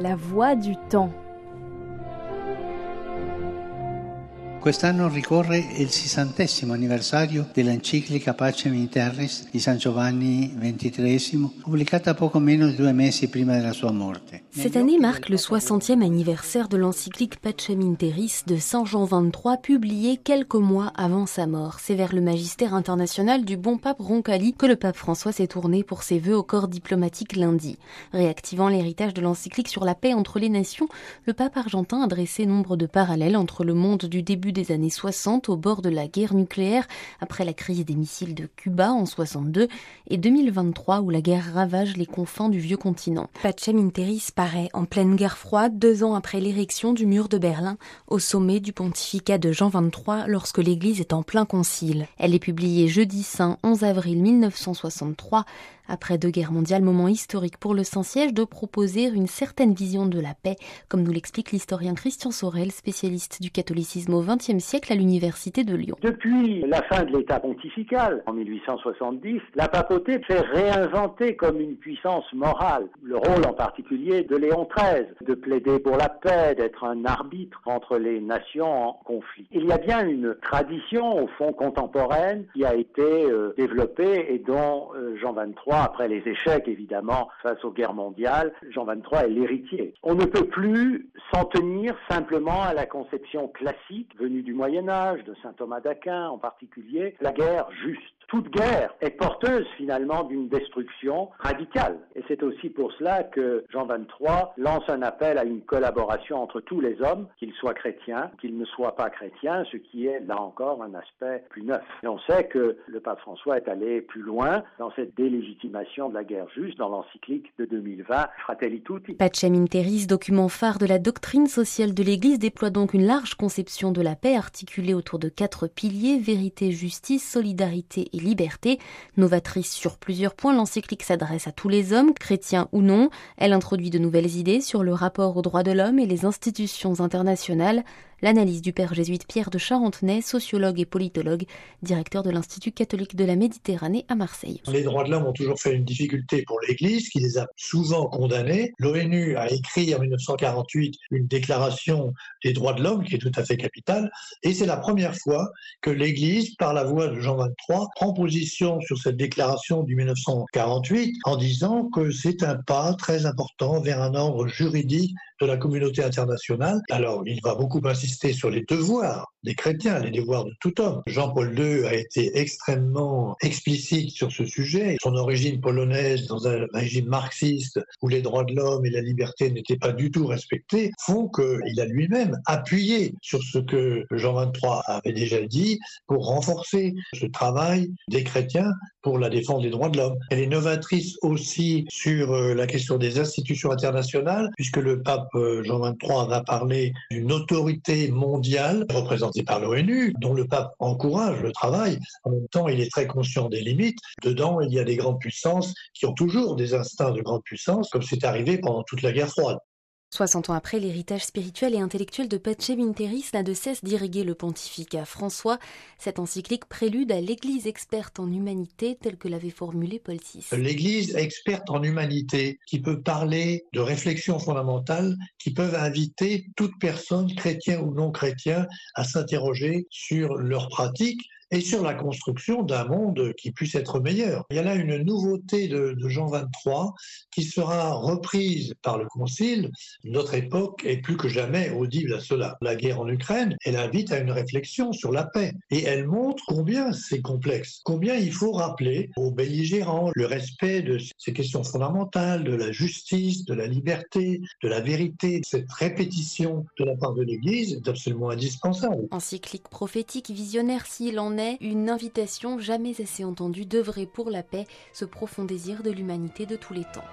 La voix du temps. Cette année marque le 60e anniversaire de l'encyclique Pacem in Terris de Saint Jean XXIII, publiée quelques mois avant sa mort. C'est vers le magistère international du bon pape Roncalli que le pape François s'est tourné pour ses vœux au corps diplomatique lundi. Réactivant l'héritage de l'encyclique sur la paix entre les nations, le pape argentin a dressé nombre de parallèles entre le monde du début des années 60 au bord de la guerre nucléaire après la crise des missiles de Cuba en 62 et 2023 où la guerre ravage les confins du vieux continent. Pacem in Terris paraît en pleine guerre froide deux ans après l'érection du mur de Berlin au sommet du pontificat de Jean XXIII lorsque l'église est en plein concile. Elle est publiée jeudi saint 11 avril 1963 après deux guerres mondiales, moment historique pour le Saint-Siège de proposer une certaine vision de la paix, comme nous l'explique l'historien Christian Sorel, spécialiste du catholicisme au XXe siècle à l'Université de Lyon. Depuis la fin de l'État pontifical, en 1870, la papauté s'est réinventée comme une puissance morale. Le rôle en particulier de Léon XIII, de plaider pour la paix, d'être un arbitre entre les nations en conflit. Il y a bien une tradition, au fond, contemporaine qui a été euh, développée et dont euh, Jean XXIII après les échecs évidemment face aux guerres mondiales, Jean XXIII est l'héritier. On ne peut plus s'en tenir simplement à la conception classique venue du Moyen Âge, de saint Thomas d'Aquin en particulier, la guerre juste toute guerre est porteuse finalement d'une destruction radicale. Et c'est aussi pour cela que Jean XXIII lance un appel à une collaboration entre tous les hommes, qu'ils soient chrétiens, qu'ils ne soient pas chrétiens, ce qui est là encore un aspect plus neuf. Et on sait que le pape François est allé plus loin dans cette délégitimation de la guerre juste dans l'encyclique de 2020 Fratelli Tutti. Pacem in Terris, document phare de la doctrine sociale de l'Église, déploie donc une large conception de la paix articulée autour de quatre piliers vérité, justice, solidarité et liberté. Novatrice sur plusieurs points, l'encyclique s'adresse à tous les hommes, chrétiens ou non. Elle introduit de nouvelles idées sur le rapport aux droits de l'homme et les institutions internationales. L'analyse du père jésuite Pierre de Charentenay, sociologue et politologue, directeur de l'Institut catholique de la Méditerranée à Marseille. Les droits de l'homme ont toujours fait une difficulté pour l'Église, qui les a souvent condamnés. L'ONU a écrit en 1948 une déclaration des droits de l'homme qui est tout à fait capitale, et c'est la première fois que l'Église, par la voix de Jean XXIII, prend position sur cette déclaration du 1948 en disant que c'est un pas très important vers un ordre juridique de la communauté internationale. Alors, il va beaucoup insister sur les devoirs des chrétiens, les devoirs de tout homme. Jean-Paul II a été extrêmement explicite sur ce sujet. Son origine polonaise dans un régime marxiste où les droits de l'homme et la liberté n'étaient pas du tout respectés font qu'il a lui-même appuyé sur ce que Jean XXIII avait déjà dit pour renforcer ce travail des chrétiens pour la défense des droits de l'homme. Elle est novatrice aussi sur euh, la question des institutions internationales puisque le pape euh, Jean XXIII va parler d'une autorité mondiale représentée par l'ONU, dont le pape encourage le travail. En même temps, il est très conscient des limites. Dedans, il y a des grandes puissances qui ont toujours des instincts de grande puissance, comme c'est arrivé pendant toute la guerre froide. 60 ans après, l'héritage spirituel et intellectuel de Terris n'a de cesse d'irriguer le pontificat François. Cette encyclique prélude à l'Église experte en humanité telle que l'avait formulée Paul VI. L'Église experte en humanité qui peut parler de réflexions fondamentales qui peuvent inviter toute personne, chrétien ou non chrétien, à s'interroger sur leurs pratiques, et sur la construction d'un monde qui puisse être meilleur. Il y a là une nouveauté de, Jean 23 qui sera reprise par le Concile. Notre époque est plus que jamais audible à cela. La guerre en Ukraine, elle invite à une réflexion sur la paix et elle montre combien c'est complexe, combien il faut rappeler aux belligérants le respect de ces questions fondamentales, de la justice, de la liberté, de la vérité. Cette répétition de la part de l'Église est absolument indispensable. Encyclique prophétique visionnaire s'il en une invitation jamais assez entendue d'œuvrer pour la paix, ce profond désir de l'humanité de tous les temps.